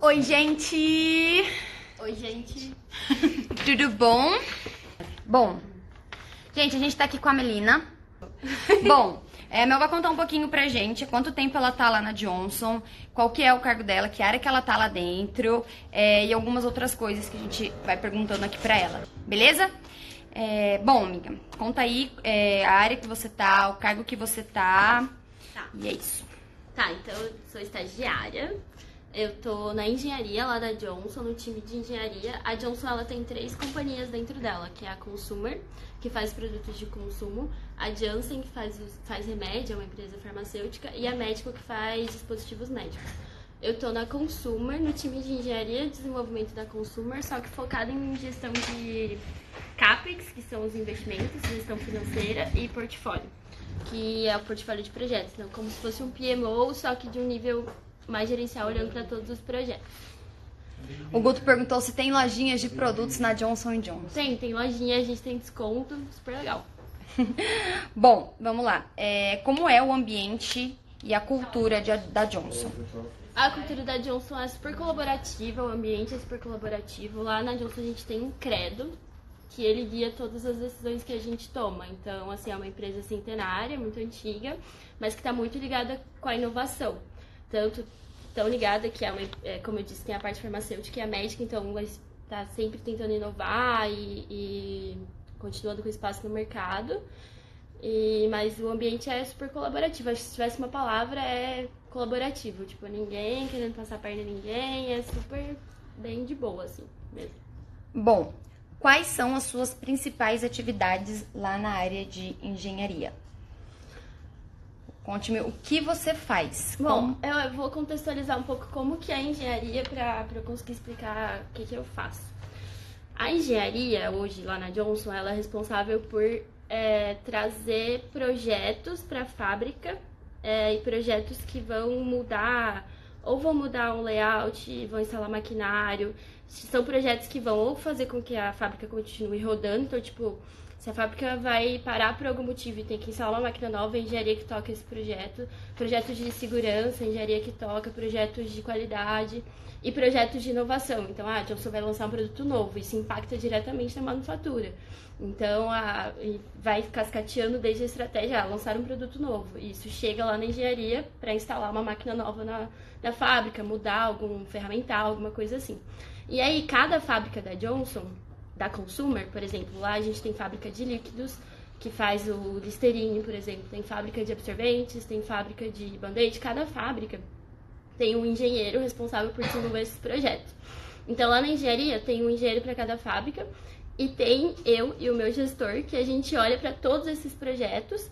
Oi, gente! Oi, gente. Tudo bom? Bom, gente, a gente tá aqui com a Melina. Bom, é, a Mel vai contar um pouquinho pra gente quanto tempo ela tá lá na Johnson, qual que é o cargo dela, que área que ela tá lá dentro é, e algumas outras coisas que a gente vai perguntando aqui pra ela, beleza? É, bom, amiga, conta aí é, a área que você tá, o cargo que você tá. Tá. E é isso. Tá, então eu sou estagiária. Eu tô na engenharia lá da Johnson, no time de engenharia. A Johnson ela tem três companhias dentro dela, que é a Consumer, que faz produtos de consumo, a Janssen, que faz, faz remédio, é uma empresa farmacêutica, e a Médico, que faz dispositivos médicos. Eu tô na Consumer, no time de engenharia e desenvolvimento da Consumer, só que focada em gestão de CAPEX, que são os investimentos, gestão financeira e portfólio, que é o portfólio de projetos. Então, como se fosse um PMO, só que de um nível mais gerencial, olhando para todos os projetos. O Guto perguntou se tem lojinhas de produtos na Johnson Johnson. Tem, tem lojinha, a gente tem desconto, super legal. Bom, vamos lá. É, como é o ambiente e a cultura de- da Johnson? A cultura da Johnson é super colaborativa, o ambiente é super colaborativo. Lá na Johnson a gente tem um credo que ele guia todas as decisões que a gente toma. Então, assim, é uma empresa centenária, muito antiga, mas que está muito ligada com a inovação. Tanto tão ligada que é, uma, é, como eu disse, tem a parte farmacêutica e a médica, então está sempre tentando inovar e, e continuando com espaço no mercado. E, mas o ambiente é super colaborativo. Acho que se tivesse uma palavra é colaborativo. Tipo, ninguém querendo passar a perna em ninguém. É super bem de boa, assim, mesmo. Bom, quais são as suas principais atividades lá na área de engenharia? Conte-me o que você faz. Bom, Como- eu vou contextualizar um pouco como que é a engenharia para eu conseguir explicar o que, que eu faço. A engenharia, hoje, lá na Johnson, ela é responsável por é, trazer projetos para a fábrica é, e projetos que vão mudar, ou vão mudar um layout, vão instalar maquinário. São projetos que vão ou fazer com que a fábrica continue rodando, então, tipo, se a fábrica vai parar por algum motivo e tem que instalar uma máquina nova, a engenharia que toca esse projeto. Projetos de segurança, engenharia que toca, projetos de qualidade e projetos de inovação. Então, ah, a Johnson vai lançar um produto novo, isso impacta diretamente na manufatura. Então, a, vai cascateando desde a estratégia, ah, lançar um produto novo. Isso chega lá na engenharia para instalar uma máquina nova na, na fábrica, mudar algum ferramental, alguma coisa assim. E aí, cada fábrica da Johnson, da Consumer, por exemplo, lá a gente tem fábrica de líquidos, que faz o Listerine, por exemplo, tem fábrica de absorventes, tem fábrica de band-aid, cada fábrica tem um engenheiro responsável por desenvolver esses projetos. Então, lá na engenharia, tem um engenheiro para cada fábrica e tem eu e o meu gestor que a gente olha para todos esses projetos,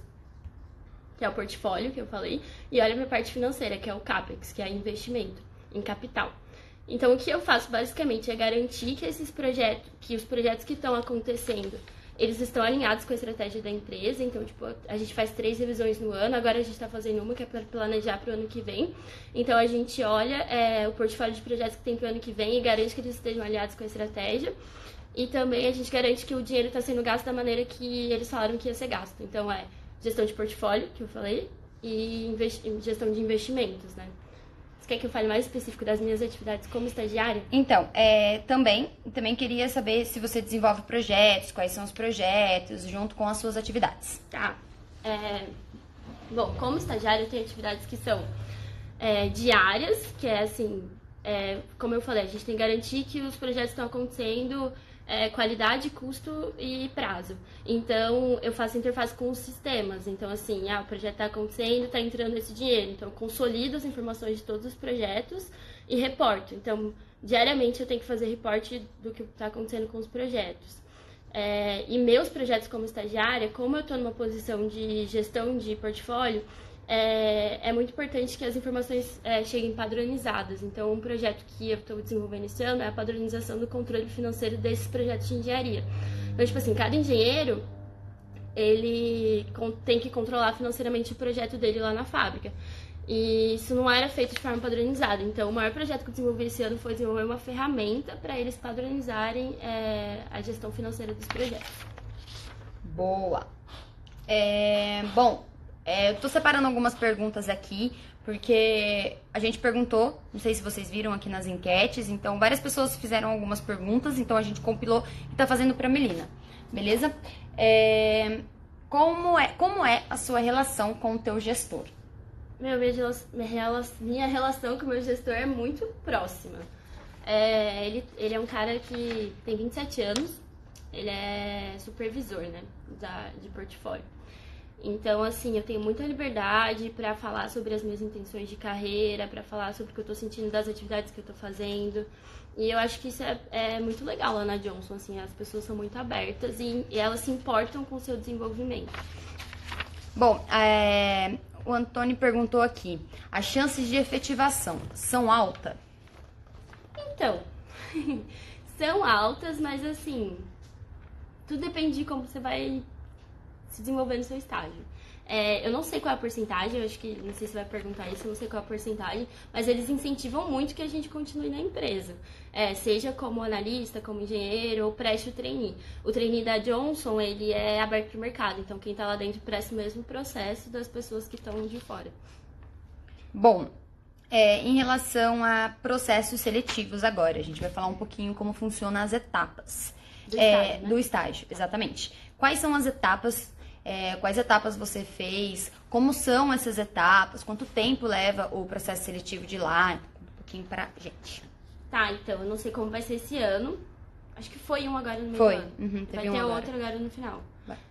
que é o portfólio que eu falei, e olha para a parte financeira, que é o CAPEX, que é investimento em capital. Então, o que eu faço basicamente é garantir que esses projetos, que os projetos que estão acontecendo, eles estão alinhados com a estratégia da empresa. Então, tipo, a gente faz três revisões no ano, agora a gente está fazendo uma que é para planejar para o ano que vem. Então, a gente olha é, o portfólio de projetos que tem para o ano que vem e garante que eles estejam alinhados com a estratégia. E também a gente garante que o dinheiro está sendo gasto da maneira que eles falaram que ia ser gasto. Então, é gestão de portfólio, que eu falei, e gestão de investimentos, né? Quer que eu fale mais específico das minhas atividades como estagiária? Então, é, também, também queria saber se você desenvolve projetos, quais são os projetos, junto com as suas atividades. Tá. É, bom, como estagiária, eu tenho atividades que são é, diárias, que é assim, é, como eu falei, a gente tem que garantir que os projetos estão acontecendo é, qualidade, custo e prazo. Então, eu faço interface com os sistemas. Então, assim, ah, o projeto está acontecendo, está entrando esse dinheiro. Então, eu consolido as informações de todos os projetos e reporto. Então, diariamente eu tenho que fazer reporte do que está acontecendo com os projetos. É, e meus projetos como estagiária, como eu estou numa posição de gestão de portfólio, é, é muito importante que as informações é, cheguem padronizadas. Então, um projeto que eu estou desenvolvendo esse ano é a padronização do controle financeiro desses projetos de engenharia. Então, tipo assim, cada engenheiro ele tem que controlar financeiramente o projeto dele lá na fábrica. E isso não era feito de forma padronizada. Então, o maior projeto que eu desenvolvi esse ano foi desenvolver uma ferramenta para eles padronizarem é, a gestão financeira dos projetos. Boa. É, bom, é, eu tô separando algumas perguntas aqui, porque a gente perguntou, não sei se vocês viram aqui nas enquetes, então várias pessoas fizeram algumas perguntas, então a gente compilou e tá fazendo pra Melina, beleza? É, como, é, como é a sua relação com o teu gestor? Meu, minha, minha relação com o meu gestor é muito próxima. É, ele, ele é um cara que tem 27 anos, ele é supervisor, né, da, de portfólio. Então, assim, eu tenho muita liberdade para falar sobre as minhas intenções de carreira, para falar sobre o que eu tô sentindo das atividades que eu tô fazendo. E eu acho que isso é, é muito legal lá na Johnson, assim, as pessoas são muito abertas e, e elas se importam com o seu desenvolvimento. Bom, é, o Antônio perguntou aqui, as chances de efetivação são altas? Então, são altas, mas assim, tudo depende de como você vai se desenvolver no seu estágio. É, eu não sei qual é a porcentagem, eu acho que, não sei se vai perguntar isso, eu não sei qual é a porcentagem, mas eles incentivam muito que a gente continue na empresa. É, seja como analista, como engenheiro ou preste o trainee. O trainee da Johnson, ele é aberto para o mercado, então quem está lá dentro presta o mesmo processo das pessoas que estão de fora. Bom, é, em relação a processos seletivos agora, a gente vai falar um pouquinho como funcionam as etapas. Do é, estágio, né? Do estágio, exatamente. Quais são as etapas é, quais etapas você fez, como são essas etapas, quanto tempo leva o processo seletivo de lá, um pouquinho pra gente. Tá, então, eu não sei como vai ser esse ano. Acho que foi um agora no meio foi. ano. Uhum, vai um ter agora. outro agora no final.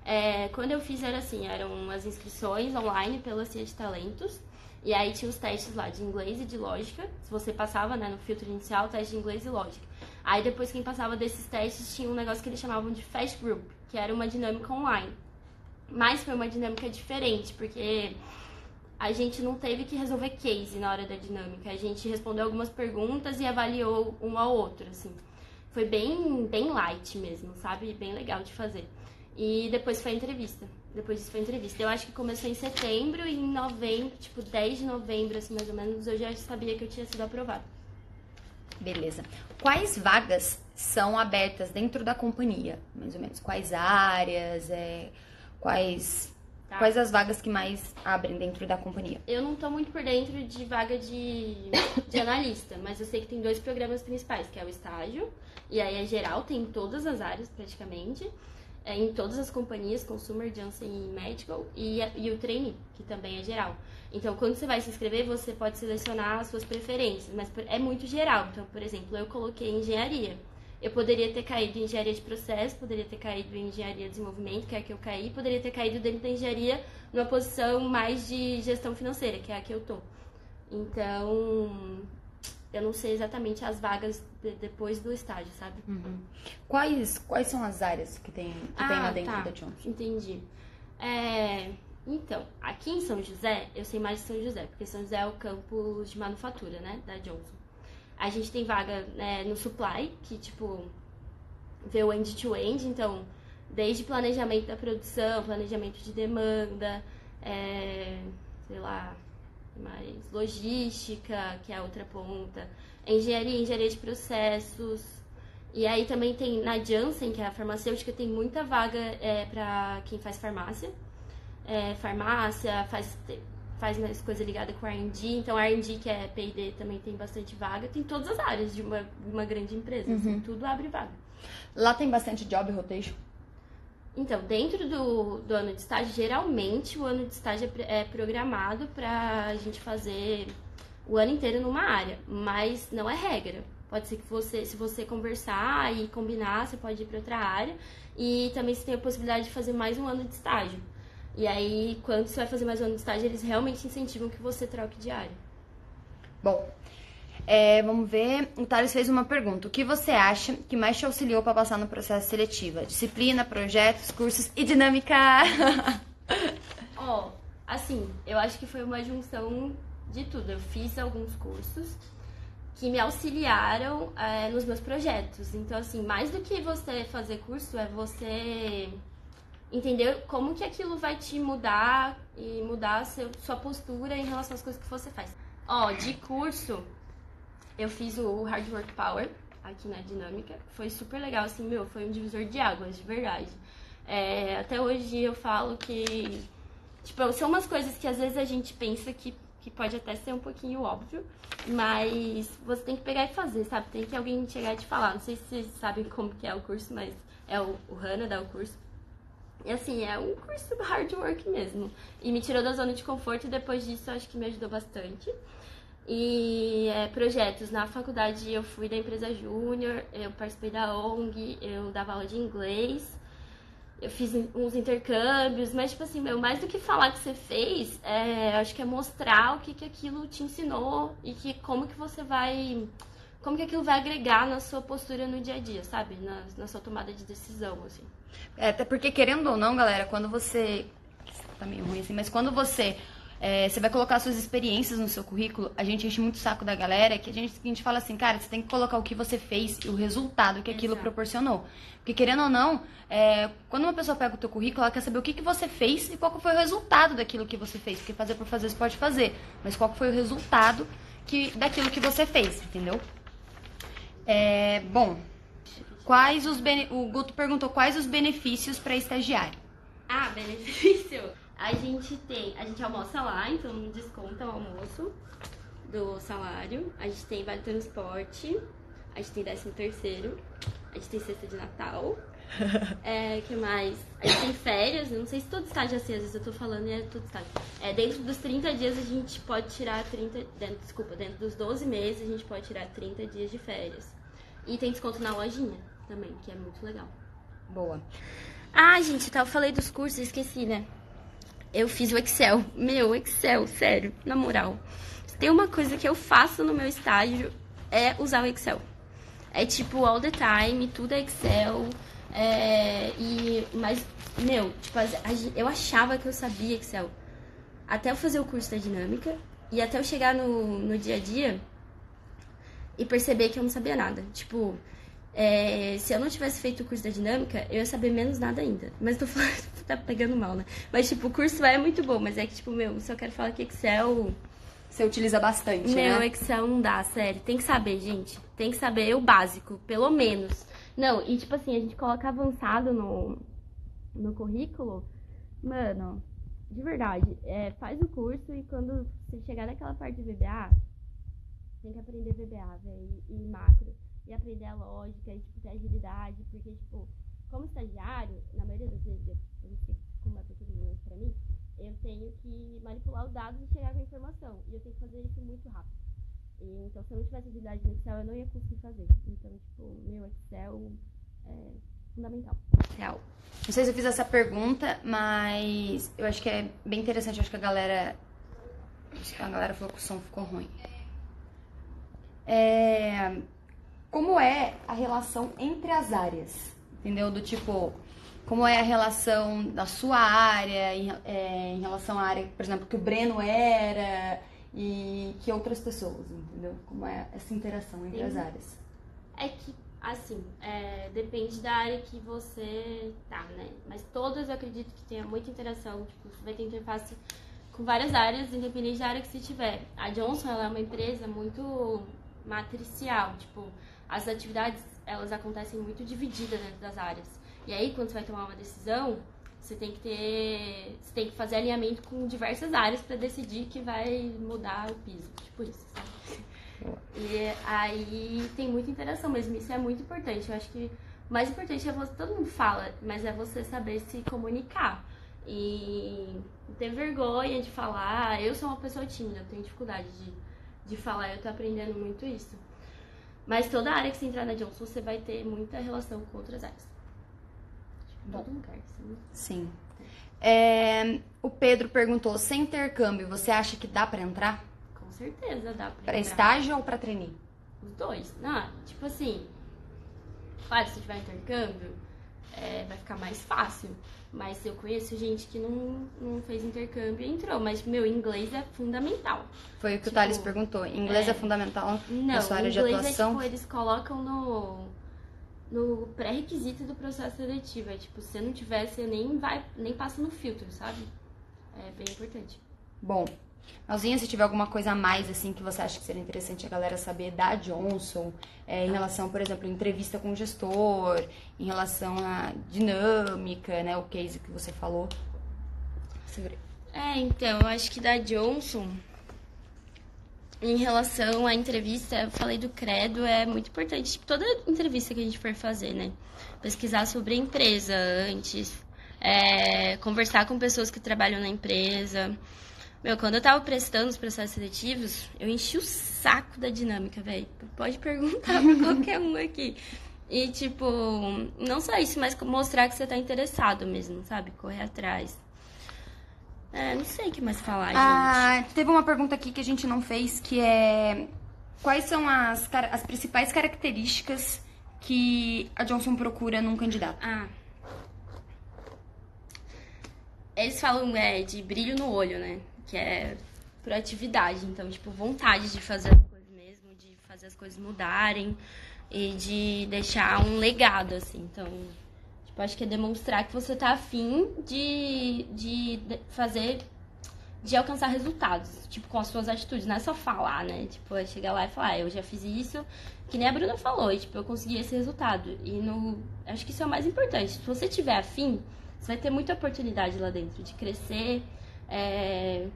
É, quando eu fiz era assim, eram as inscrições online pela CIA de Talentos. E aí tinha os testes lá de inglês e de lógica. Se você passava, né, no filtro inicial, teste de inglês e lógica. Aí depois quem passava desses testes tinha um negócio que eles chamavam de Fast Group, que era uma dinâmica online. Mas foi uma dinâmica diferente, porque a gente não teve que resolver case na hora da dinâmica. A gente respondeu algumas perguntas e avaliou um ao outro, assim. Foi bem, bem light mesmo, sabe? Bem legal de fazer. E depois foi a entrevista. Depois disso foi a entrevista. Eu acho que começou em setembro e em novembro, tipo 10 de novembro, assim, mais ou menos, eu já sabia que eu tinha sido aprovada. Beleza. Quais vagas são abertas dentro da companhia? Mais ou menos. Quais áreas? É, quais Tá. quais as vagas que mais abrem dentro da companhia? Eu não tô muito por dentro de vaga de, de analista, mas eu sei que tem dois programas principais, que é o estágio, e aí é geral, tem em todas as áreas praticamente, é, em todas as companhias, Consumer, Janssen e Medical, e, e o trainee, que também é geral. Então, quando você vai se inscrever, você pode selecionar as suas preferências, mas é muito geral. Então, por exemplo, eu coloquei engenharia. Eu poderia ter caído em engenharia de processo, poderia ter caído em engenharia de desenvolvimento, que é a que eu caí, poderia ter caído dentro da engenharia numa posição mais de gestão financeira, que é a que eu tô. Então, eu não sei exatamente as vagas de- depois do estágio, sabe? Quais quais são as áreas que tem que tem lá dentro tá. da Johnson? Entendi. É, então, aqui em São José, eu sei mais de São José, porque São José é o campus de manufatura, né, da Johnson. A gente tem vaga né, no supply, que, tipo, vê o end-to-end, então, desde planejamento da produção, planejamento de demanda, é, sei lá, mais logística, que é a outra ponta, engenharia, engenharia de processos, e aí também tem na Janssen, que é a farmacêutica, tem muita vaga é, para quem faz farmácia. É, farmácia, faz, faz mais coisa ligada com R&D. Então, R&D, que é P&D, também tem bastante vaga. Tem todas as áreas de uma, uma grande empresa. assim, tudo abre vaga. Lá tem bastante job rotation. Então, dentro do, do ano de estágio, geralmente o ano de estágio é é programado para a gente fazer o ano inteiro numa área, mas não é regra. Pode ser que você, se você conversar e combinar, você pode ir para outra área. E também você tem a possibilidade de fazer mais um ano de estágio. E aí, quando você vai fazer mais um ano de estágio, eles realmente incentivam que você troque de área. Bom, é, vamos ver. O Thales fez uma pergunta. O que você acha que mais te auxiliou para passar no processo seletivo? Disciplina, projetos, cursos e dinâmica? Ó, assim, eu acho que foi uma junção de tudo. Eu fiz alguns cursos que me auxiliaram é, nos meus projetos. Então, assim, mais do que você fazer curso, é você entender como que aquilo vai te mudar e mudar seu, sua postura em relação às coisas que você faz. Ó, de curso, eu fiz o Hard Work Power aqui na Dinâmica. Foi super legal, assim, meu, foi um divisor de águas, de verdade. É, até hoje eu falo que, tipo, são umas coisas que às vezes a gente pensa que, que pode até ser um pouquinho óbvio, mas você tem que pegar e fazer, sabe? Tem que alguém chegar e te falar. Não sei se vocês sabem como que é o curso, mas é o, o Hannah dá o curso. E assim, é um curso hard work mesmo. E me tirou da zona de conforto e depois disso acho que me ajudou bastante. E é, projetos. Na faculdade eu fui da empresa júnior, eu participei da ONG, eu dava aula de inglês, eu fiz uns intercâmbios, mas tipo assim, meu, mais do que falar que você fez, é, acho que é mostrar o que, que aquilo te ensinou e que como que você vai. Como que aquilo vai agregar na sua postura no dia a dia, sabe? Na, na sua tomada de decisão, assim. É, até porque, querendo ou não, galera, quando você. Tá meio ruim assim, mas quando você é, você vai colocar suas experiências no seu currículo, a gente enche muito o saco da galera, que a gente, a gente fala assim, cara, você tem que colocar o que você fez e o resultado que aquilo Exato. proporcionou. Porque querendo ou não, é, quando uma pessoa pega o teu currículo, ela quer saber o que, que você fez e qual foi o resultado daquilo que você fez. Porque fazer por fazer você pode fazer, mas qual foi o resultado que, daquilo que você fez, entendeu? É, bom, quais os o Guto perguntou quais os benefícios para estagiário. Ah, benefício. A gente tem, a gente almoça lá, então desconta o almoço do salário. A gente tem vale transporte, a gente tem décimo terceiro, a gente tem cesta de Natal. É, que mais? A gente tem férias, não sei se todo estágio é assim, às vezes eu tô falando e é todo estágio. É, dentro dos 30 dias a gente pode tirar 30. Dentro, desculpa, dentro dos 12 meses a gente pode tirar 30 dias de férias. E tem desconto na lojinha também, que é muito legal. Boa. Ah, gente, tá, eu falei dos cursos, esqueci, né? eu fiz o Excel. Meu, Excel, sério, na moral. tem uma coisa que eu faço no meu estágio é usar o Excel. É tipo all the time, tudo é Excel. É, e, mas, meu, tipo, eu achava que eu sabia Excel. Até eu fazer o curso da dinâmica e até eu chegar no, no dia a dia e perceber que eu não sabia nada. Tipo, é, se eu não tivesse feito o curso da dinâmica, eu ia saber menos nada ainda. Mas tô falando, tá pegando mal, né? Mas, tipo, o curso é muito bom, mas é que, tipo, meu, se eu quero falar que Excel. Você utiliza bastante, meu, né? Excel não dá, sério. Tem que saber, gente. Tem que saber o básico, pelo menos. Não, e tipo assim, a gente coloca avançado no, no currículo. Mano, de verdade, é, faz o curso e quando você chegar naquela parte de VBA, tem que aprender VBA, velho, e macro e aprender a lógica e tipo, ter agilidade, porque, tipo, como estagiário, na maioria das vezes, eu, eu como é tudo novo pra mim, eu tenho que manipular os dados e chegar com a informação. E eu tenho que fazer isso muito rápido. E, então, se eu não tivesse agilidade no Excel, eu não ia conseguir fazer. Então, tipo, meu Excel é fundamental. Real. Não sei se eu fiz essa pergunta, mas eu acho que é bem interessante. Eu acho que a galera. Acho que a galera falou que o som ficou ruim. É, como é a relação entre as áreas, entendeu? Do tipo, como é a relação da sua área em, é, em relação à área, por exemplo, que o Breno era e que outras pessoas, entendeu? Como é essa interação entre Sim. as áreas. É que, assim, é, depende da área que você tá, né? Mas todas eu acredito que tenha muita interação, tipo, você vai ter interface com várias áreas, independente da área que você tiver. A Johnson, ela é uma empresa muito matricial, tipo, as atividades elas acontecem muito divididas dentro das áreas. E aí, quando você vai tomar uma decisão, você tem que ter, você tem que fazer alinhamento com diversas áreas para decidir que vai mudar o piso, tipo isso, sabe? E aí tem muita interação mesmo, isso é muito importante. Eu acho que o mais importante é você, todo mundo fala, mas é você saber se comunicar. E ter vergonha de falar. Eu sou uma pessoa tímida, eu tenho dificuldade de, de falar, eu tô aprendendo muito isso. Mas toda área que você entrar na Johnson, você vai ter muita relação com outras áreas. Bom, todo lugar, sim. Sim. É, o Pedro perguntou, sem intercâmbio, você acha que dá pra entrar? Com certeza dá pra, pra estágio ou pra trainee? Os dois. Não, tipo assim, claro, se tiver intercâmbio, é, vai ficar mais fácil. Mas eu conheço gente que não, não fez intercâmbio e entrou. Mas, meu, inglês é fundamental. Foi o que tipo, o Thales perguntou. Inglês é, é fundamental não, na sua área de atuação? Não, é, tipo, eles colocam no, no pré-requisito do processo seletivo. É tipo, se não tiver, você nem, vai, nem passa no filtro, sabe? É bem importante. Bom, Alzinha, se tiver alguma coisa a mais, assim, que você acha que seria interessante a galera saber da Johnson, é, em relação, por exemplo, entrevista com o gestor, em relação à dinâmica, né, o case que você falou. É, então, eu acho que da Johnson, em relação à entrevista, eu falei do credo, é muito importante. Tipo, toda entrevista que a gente for fazer, né? Pesquisar sobre a empresa antes, é, conversar com pessoas que trabalham na empresa. Meu, quando eu tava prestando os processos seletivos, eu enchi o saco da dinâmica, velho. Pode perguntar pra qualquer um aqui. E, tipo, não só isso, mas mostrar que você tá interessado mesmo, sabe? Correr atrás. É, não sei o que mais falar, ah, gente. Teve uma pergunta aqui que a gente não fez, que é... Quais são as, as principais características que a Johnson procura num candidato? Ah. Eles falam é, de brilho no olho, né? Que é proatividade. Então, tipo, vontade de fazer as coisas mesmo, de fazer as coisas mudarem e de deixar um legado, assim. Então, Tipo, acho que é demonstrar que você tá afim de, de fazer, de alcançar resultados, tipo, com as suas atitudes. Não é só falar, né? Tipo, é chegar lá e falar, ah, eu já fiz isso, que nem a Bruna falou, e, tipo, eu consegui esse resultado. E no, acho que isso é o mais importante. Se você tiver afim, você vai ter muita oportunidade lá dentro de crescer, é,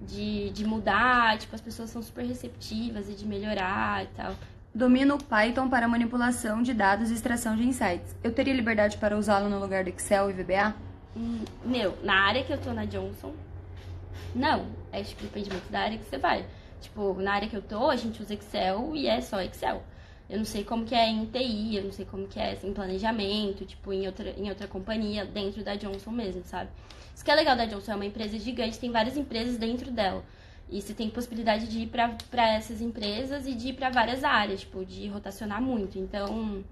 de, de mudar, tipo, as pessoas são super receptivas e de melhorar e tal. Domino Python para manipulação de dados e extração de insights. Eu teria liberdade para usá-lo no lugar do Excel e VBA? Hum, meu, na área que eu tô na Johnson, não. É tipo, depende muito da área que você vai. Tipo, na área que eu tô, a gente usa Excel e é só Excel. Eu não sei como que é em TI, eu não sei como que é em planejamento, tipo, em outra, em outra companhia, dentro da Johnson mesmo, sabe? Isso que é legal da Johnson, é uma empresa gigante, tem várias empresas dentro dela. E você tem possibilidade de ir para essas empresas e de ir para várias áreas, tipo, de rotacionar muito. Então,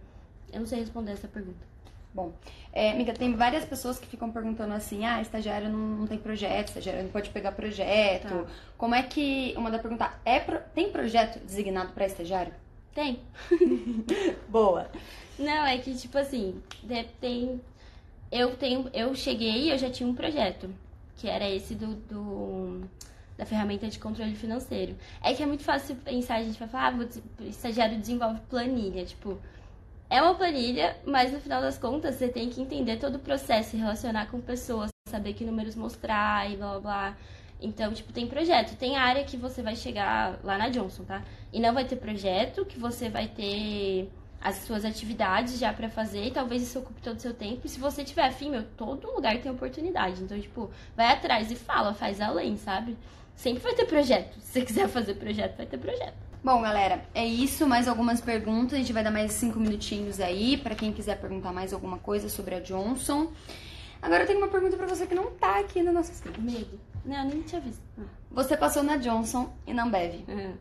eu não sei responder essa pergunta. Bom, é, amiga, tem várias pessoas que ficam perguntando assim, ah, estagiário não, não tem projeto, estagiário não pode pegar projeto. Tá. Como é que, uma da pergunta, é pro, tem projeto designado para estagiário? Tem. Boa. Não, é que, tipo assim, tem... Eu tenho, eu cheguei e eu já tinha um projeto, que era esse do, do da ferramenta de controle financeiro. É que é muito fácil pensar, a gente vai falar, ah, o estagiário desenvolve planilha, tipo, é uma planilha, mas no final das contas você tem que entender todo o processo, relacionar com pessoas, saber que números mostrar e blá blá blá. Então, tipo, tem projeto. Tem área que você vai chegar lá na Johnson, tá? E não vai ter projeto, que você vai ter as suas atividades já para fazer e talvez isso ocupe todo o seu tempo. E se você tiver afim, meu, todo lugar tem oportunidade. Então, tipo, vai atrás e fala, faz além, sabe? Sempre vai ter projeto. Se você quiser fazer projeto, vai ter projeto. Bom, galera, é isso. Mais algumas perguntas. A gente vai dar mais cinco minutinhos aí para quem quiser perguntar mais alguma coisa sobre a Johnson. Agora eu tenho uma pergunta para você que não tá aqui no nosso script. Medo. Não, eu nem tinha visto. Você passou na Johnson e na Ambev. Uhum.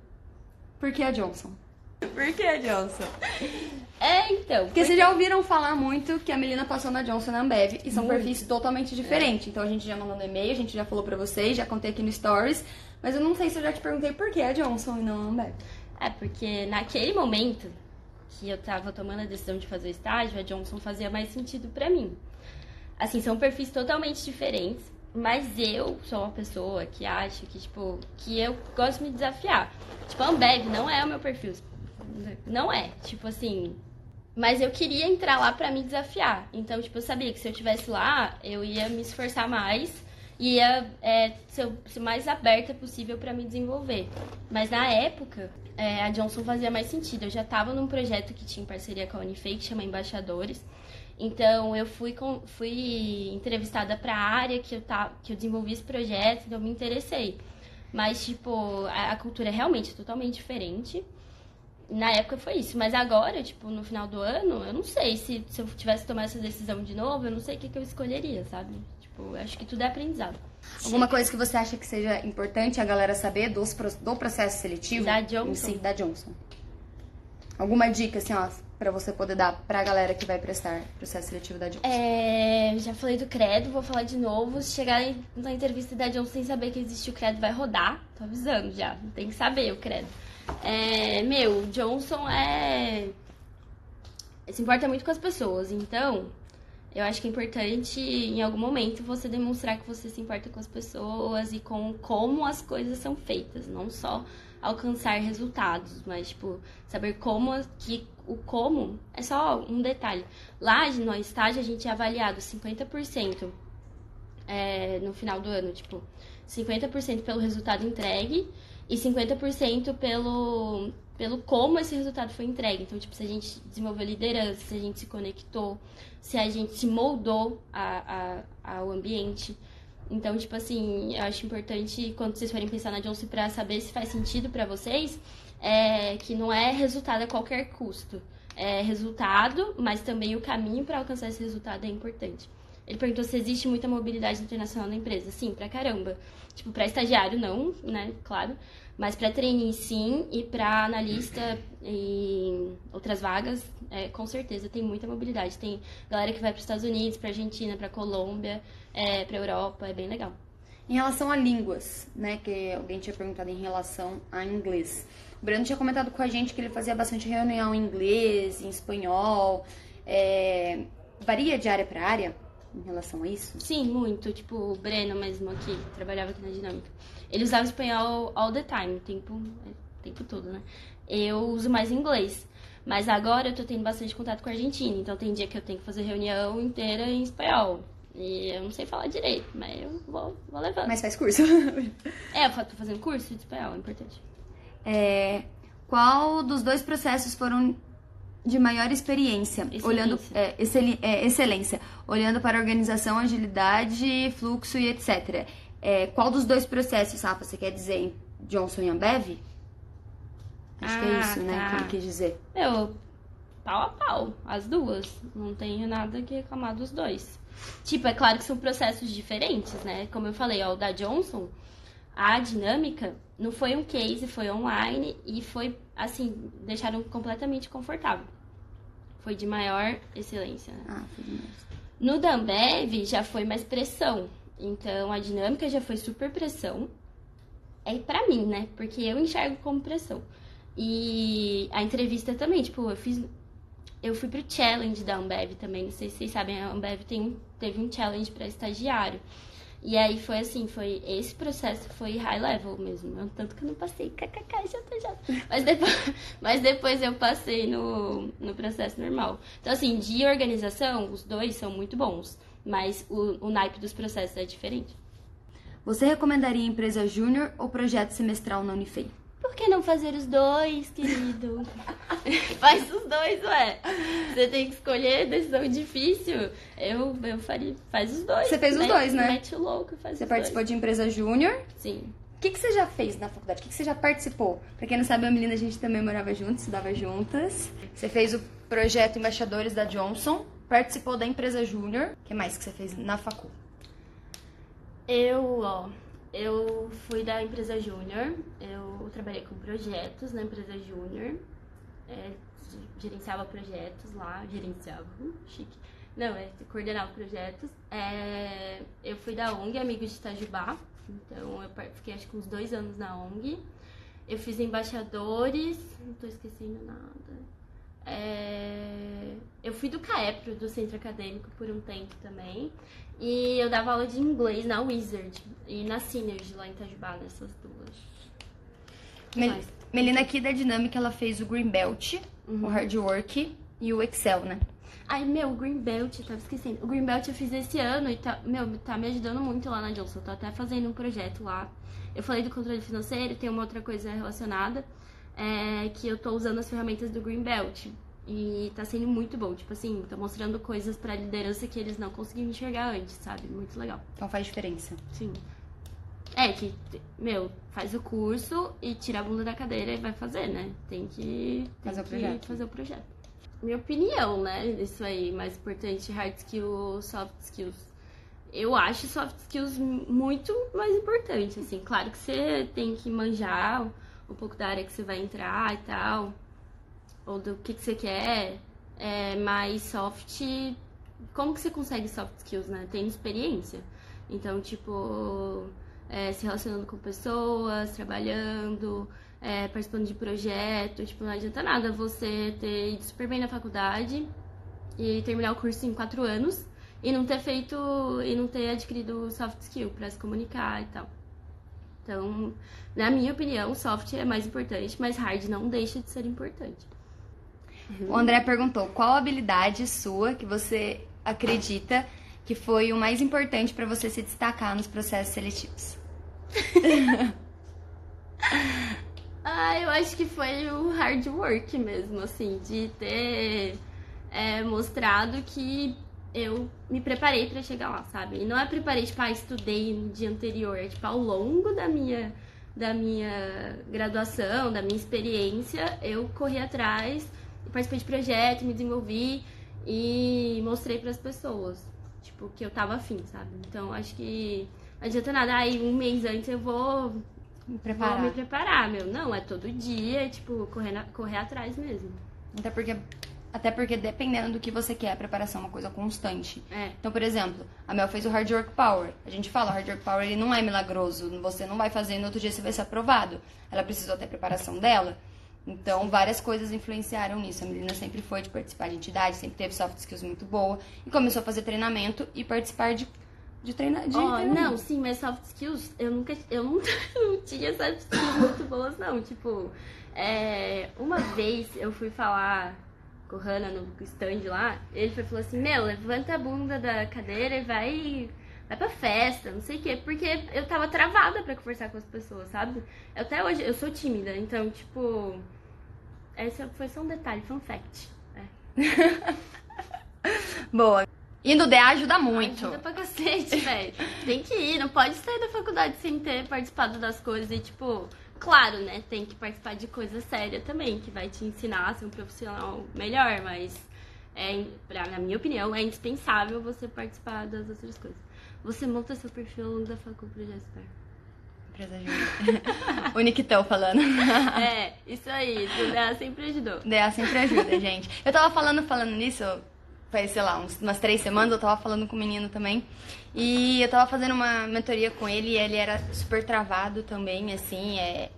Por que a Johnson? Por que a Johnson? É, então. Porque, vocês já ouviram falar muito que a Melina passou na Johnson na Ambev e são muito. perfis totalmente diferentes. É. Então a gente já mandou no e-mail, a gente já falou pra vocês, já contei aqui no Stories. Mas eu não sei se eu já te perguntei por que a Johnson e não a Ambev. É, porque naquele momento que eu tava tomando a decisão de fazer o estágio, a Johnson fazia mais sentido para mim. Assim, são perfis totalmente diferentes, mas eu sou uma pessoa que acha que, tipo, que eu gosto de me desafiar. Tipo, Ambev não é o meu perfil. Não é. Tipo assim, mas eu queria entrar lá para me desafiar. Então, tipo, eu sabia que se eu tivesse lá, eu ia me esforçar mais e ia é, ser o mais aberta possível para me desenvolver. Mas na época, é, a Johnson fazia mais sentido. Eu já estava num projeto que tinha parceria com a Unifei, que chama Embaixadores. Então, eu fui, com, fui entrevistada para a área que eu, tá, que eu desenvolvi esse projeto, então eu me interessei. Mas, tipo, a, a cultura é realmente totalmente diferente na época foi isso. Mas agora, tipo, no final do ano, eu não sei se, se eu tivesse tomado essa decisão de novo, eu não sei o que, que eu escolheria, sabe? Tipo, acho que tudo é aprendizado. Alguma coisa que você acha que seja importante a galera saber dos, do processo seletivo? Da Johnson. Si, da Johnson. Alguma dica, assim, ó, pra você poder dar pra galera que vai prestar processo seletivo da Johnson? É, já falei do Credo, vou falar de novo. Se chegar na entrevista da Johnson sem saber que existe o Credo, vai rodar. Tô avisando já. Tem que saber o Credo. É, meu, Johnson é. Se importa muito com as pessoas, então eu acho que é importante em algum momento você demonstrar que você se importa com as pessoas e com como as coisas são feitas, não só alcançar resultados, mas tipo, saber como que o como é só um detalhe. Lá no estágio a gente é avaliado 50% é, no final do ano, tipo, 50% pelo resultado entregue e 50% pelo, pelo como esse resultado foi entregue. Então, tipo, se a gente desenvolveu liderança, se a gente se conectou, se a gente se moldou a, a, ao ambiente. Então, tipo assim, eu acho importante quando vocês forem pensar na Johnson para saber se faz sentido para vocês, é que não é resultado a qualquer custo. É resultado, mas também o caminho para alcançar esse resultado é importante. Ele perguntou se existe muita mobilidade internacional na empresa. Sim, pra caramba. Tipo, para estagiário não, né? Claro. Mas para trainee sim e para analista e outras vagas, é, com certeza tem muita mobilidade. Tem galera que vai para os Estados Unidos, para Argentina, para Colômbia, é, para Europa, é bem legal. Em relação a línguas, né, que alguém tinha perguntado em relação a inglês. O Breno tinha comentado com a gente que ele fazia bastante reunião em inglês, em espanhol. É... Varia de área para área? em relação a isso? Sim, muito. Tipo, o Breno mesmo aqui, trabalhava aqui na Dinâmica. Ele usava espanhol all the time, o tempo, o tempo todo, né? Eu uso mais inglês. Mas agora eu tô tendo bastante contato com a Argentina, então tem dia que eu tenho que fazer reunião inteira em espanhol. E eu não sei falar direito, mas eu vou, vou levando. Mas faz curso? é, eu tô fazendo curso de espanhol, é importante. É, qual dos dois processos foram de maior experiência, excelência. olhando é, excel, é, excelência, olhando para organização, agilidade, fluxo e etc. É, qual dos dois processos, Rafa, você quer dizer Johnson e Ambev? Acho ah, que é ah, isso, né, tá. que ele quis dizer. Eu, pau a pau, as duas. Não tenho nada que reclamar dos dois. Tipo, é claro que são processos diferentes, né? Como eu falei, ó, o da Johnson, a dinâmica não foi um case, foi online e foi, assim, deixaram completamente confortável. Foi de maior excelência. Né? Ah, foi demais. No Dambev já foi mais pressão. Então a dinâmica já foi super pressão. É pra mim, né? Porque eu enxergo como pressão. E a entrevista também, tipo, eu fiz. Eu fui pro challenge da Ambev também. Não sei se vocês sabem, a Ambev tem, teve um challenge para estagiário. E aí foi assim, foi esse processo foi high level mesmo. Tanto que eu não passei kkk já. Mas depois, mas depois eu passei no, no processo normal. Então assim, de organização, os dois são muito bons, mas o, o naipe dos processos é diferente. Você recomendaria empresa júnior ou projeto semestral na Unifei? Por que não fazer os dois, querido? Faz os dois, ué. Você tem que escolher, decisão difícil. Eu, eu faria, faz os dois. Você fez os dois, né? Mete o louco, faz Você os participou dois. de empresa júnior. Sim. O que, que você já fez na faculdade? O que, que você já participou? Pra quem não sabe, a menina a gente também morava junto, estudava juntas. Você fez o projeto Embaixadores da Johnson, participou da empresa júnior. O que mais que você fez na facu? Eu, ó, eu fui da empresa Júnior, eu trabalhei com projetos na empresa Júnior, é, gerenciava projetos lá, gerenciava, uh, chique. Não, é, coordenava projetos. É, eu fui da ONG Amigos de Itajubá, então eu fiquei acho que uns dois anos na ONG. Eu fiz embaixadores, não tô esquecendo nada. É, eu fui do CAEPRO, do Centro Acadêmico, por um tempo também. E eu dava aula de inglês na Wizard e na Synergy lá em Itajubá, nessas duas. Mel Melina aqui da Dinâmica, ela fez o Green Belt, uhum. o Hard Work e o Excel, né? Ai, meu, o Green Belt, tava esquecendo. O Green Belt eu fiz esse ano e tá, meu, tá me ajudando muito lá na Johnson. Eu tô até fazendo um projeto lá. Eu falei do controle financeiro, tem uma outra coisa relacionada, é, que eu tô usando as ferramentas do Green Belt. E tá sendo muito bom. Tipo assim, tá mostrando coisas pra liderança que eles não conseguiam enxergar antes, sabe? Muito legal. Então faz diferença. Sim. É que, meu, faz o curso e tira a bunda da cadeira e vai fazer, né? Tem que, tem fazer, que o projeto. fazer o projeto. Minha opinião, né? Isso aí, mais importante, hard skills, soft skills. Eu acho soft skills muito mais importante, assim. Claro que você tem que manjar um pouco da área que você vai entrar e tal ou do que, que você quer, é, mais soft. Como que você consegue soft skills, né? Tendo experiência. Então, tipo, é, se relacionando com pessoas, trabalhando, é, participando de projetos. Tipo, não adianta nada você ter ido super bem na faculdade e terminar o curso em quatro anos e não ter feito e não ter adquirido soft skill para se comunicar e tal. Então, na minha opinião, soft é mais importante, mas hard não deixa de ser importante. Uhum. O André perguntou qual habilidade sua que você acredita que foi o mais importante para você se destacar nos processos seletivos. Ah, eu acho que foi o hard work mesmo, assim, de ter é, mostrado que eu me preparei para chegar lá, sabe? E não é preparei, tipo, ah, estudei no dia anterior, é tipo, ao longo da minha, da minha graduação, da minha experiência, eu corri atrás, participei de projeto, me desenvolvi e mostrei para as pessoas, tipo, que eu tava afim, sabe? Então, acho que não adianta nada, aí um mês antes eu vou Me preparar. Vou me preparar, meu. Não, é todo dia, tipo, correr, correr atrás mesmo. Até porque, até porque dependendo do que você quer, a preparação é uma coisa constante. É. Então, por exemplo, a Mel fez o Hard Work Power. A gente fala, o Hard Work Power ele não é milagroso. Você não vai fazer e no outro dia você vai ser aprovado. Ela precisou ter a preparação dela. Então, várias coisas influenciaram nisso. A menina sempre foi de participar de entidade, sempre teve soft skills muito boa. E começou a fazer treinamento e participar de, de, treina, de treinamento. não, sim, mas soft skills, eu nunca. Eu não, não tinha soft skills muito boas, não. Tipo, é, uma vez eu fui falar com o Hanna no stand lá, ele foi falou assim, meu, levanta a bunda da cadeira e vai. Vai pra festa, não sei o quê. Porque eu tava travada pra conversar com as pessoas, sabe? Até hoje, eu sou tímida, então, tipo. Esse foi só um detalhe, fun fact. É. Boa. E no DA ajuda muito. Ajuda pra cacete, velho. Tem que ir, não pode sair da faculdade sem ter participado das coisas. E, tipo, claro, né? Tem que participar de coisa séria também, que vai te ensinar a ser um profissional melhor, mas, é, pra, na minha opinião, é indispensável você participar das outras coisas. Você monta seu perfil ao longo da faculdade, Jasper. Empresa ajuda. o Niquitão falando. É, isso aí, tu DA sempre ajudou. DA sempre ajuda, gente. Eu tava falando, falando nisso, faz, sei lá, uns, umas três semanas, eu tava falando com o menino também. E eu tava fazendo uma mentoria com ele e ele era super travado também, assim, é.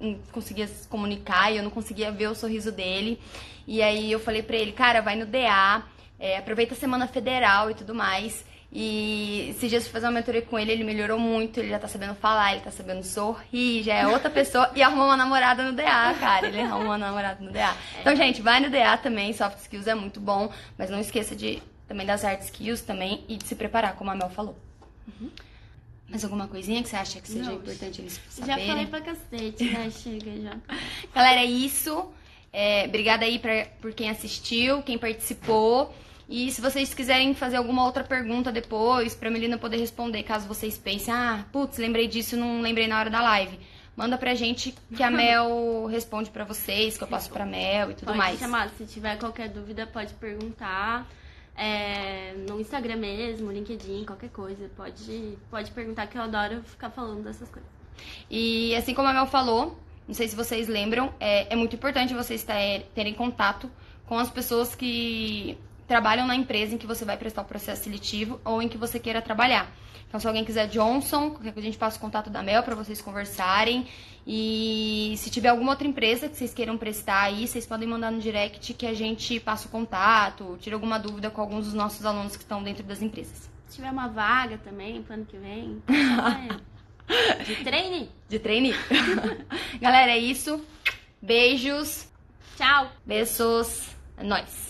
Não conseguia se comunicar e eu não conseguia ver o sorriso dele. E aí eu falei pra ele, cara, vai no DA, é, aproveita a semana federal e tudo mais. E esses dias fui fazer uma mentoria com ele, ele melhorou muito, ele já tá sabendo falar, ele tá sabendo sorrir, já é outra pessoa e arrumou uma namorada no DA, cara. Ele arrumou uma namorada no DA. Então, gente, vai no DA também, soft skills é muito bom, mas não esqueça de também das hard skills também e de se preparar, como a Mel falou. Mais alguma coisinha que você acha que seja Não, importante eles Já saberem? falei pra cacete, né? Chega já. Galera, é isso. É, obrigada aí pra, por quem assistiu, quem participou. E se vocês quiserem fazer alguma outra pergunta depois, pra Melina poder responder, caso vocês pensem, ah, putz, lembrei disso e não lembrei na hora da live. Manda pra gente que a Mel responde pra vocês, que eu passo pra Mel e tudo pode mais. chamar, se tiver qualquer dúvida, pode perguntar. É, no Instagram mesmo, LinkedIn, qualquer coisa. Pode, pode perguntar que eu adoro ficar falando dessas coisas. E assim como a Mel falou, não sei se vocês lembram, é, é muito importante vocês ter- terem contato com as pessoas que trabalham na empresa em que você vai prestar o processo seletivo ou em que você queira trabalhar. Então, se alguém quiser Johnson, a gente passa o contato da Mel para vocês conversarem. E se tiver alguma outra empresa que vocês queiram prestar aí, vocês podem mandar no direct que a gente passa o contato, tira alguma dúvida com alguns dos nossos alunos que estão dentro das empresas. Se tiver uma vaga também pro ano que vem, de treine. De trainee. Galera, é isso. Beijos. Tchau! Beijos. É nóis.